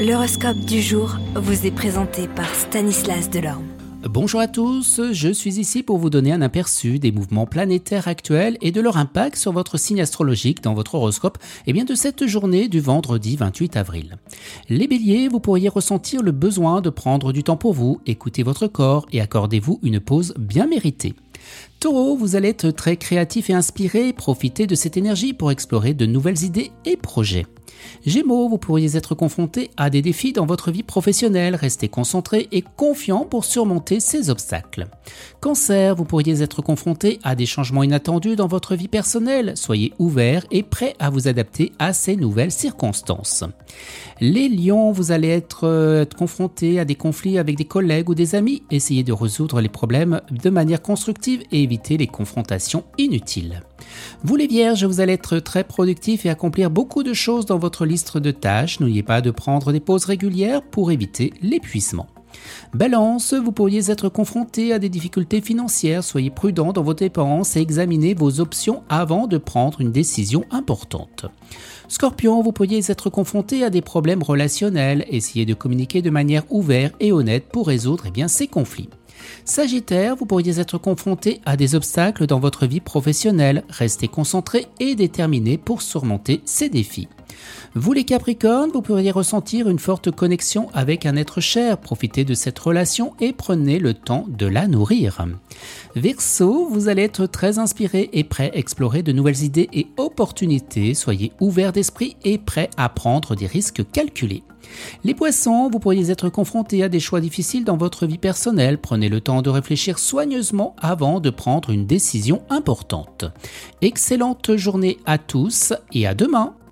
L'horoscope du jour vous est présenté par Stanislas Delorme. Bonjour à tous, je suis ici pour vous donner un aperçu des mouvements planétaires actuels et de leur impact sur votre signe astrologique dans votre horoscope et bien de cette journée du vendredi 28 avril. Les béliers, vous pourriez ressentir le besoin de prendre du temps pour vous, écoutez votre corps et accordez-vous une pause bien méritée. Taureau, vous allez être très créatif et inspiré, profitez de cette énergie pour explorer de nouvelles idées et projets. Gémeaux, vous pourriez être confronté à des défis dans votre vie professionnelle, restez concentré et confiant pour surmonter ces obstacles. Cancer, vous pourriez être confronté à des changements inattendus dans votre vie personnelle, soyez ouvert et prêt à vous adapter à ces nouvelles circonstances. Les lions, vous allez être, euh, confronté à des conflits avec des collègues ou des amis, essayez de résoudre les problèmes de manière constructive et les confrontations inutiles. Vous les vierges, vous allez être très productif et accomplir beaucoup de choses dans votre liste de tâches. N'oubliez pas de prendre des pauses régulières pour éviter l'épuisement. Balance, vous pourriez être confronté à des difficultés financières, soyez prudent dans vos dépenses et examinez vos options avant de prendre une décision importante. Scorpion, vous pourriez être confronté à des problèmes relationnels, essayez de communiquer de manière ouverte et honnête pour résoudre eh ces conflits. Sagittaire, vous pourriez être confronté à des obstacles dans votre vie professionnelle. Restez concentré et déterminé pour surmonter ces défis. Vous les Capricornes, vous pourriez ressentir une forte connexion avec un être cher. Profitez de cette relation et prenez le temps de la nourrir. Verseau, vous allez être très inspiré et prêt à explorer de nouvelles idées et opportunités. Soyez ouvert d'esprit et prêt à prendre des risques calculés. Les poissons, vous pourriez être confrontés à des choix difficiles dans votre vie personnelle. Prenez le temps de réfléchir soigneusement avant de prendre une décision importante. Excellente journée à tous et à demain.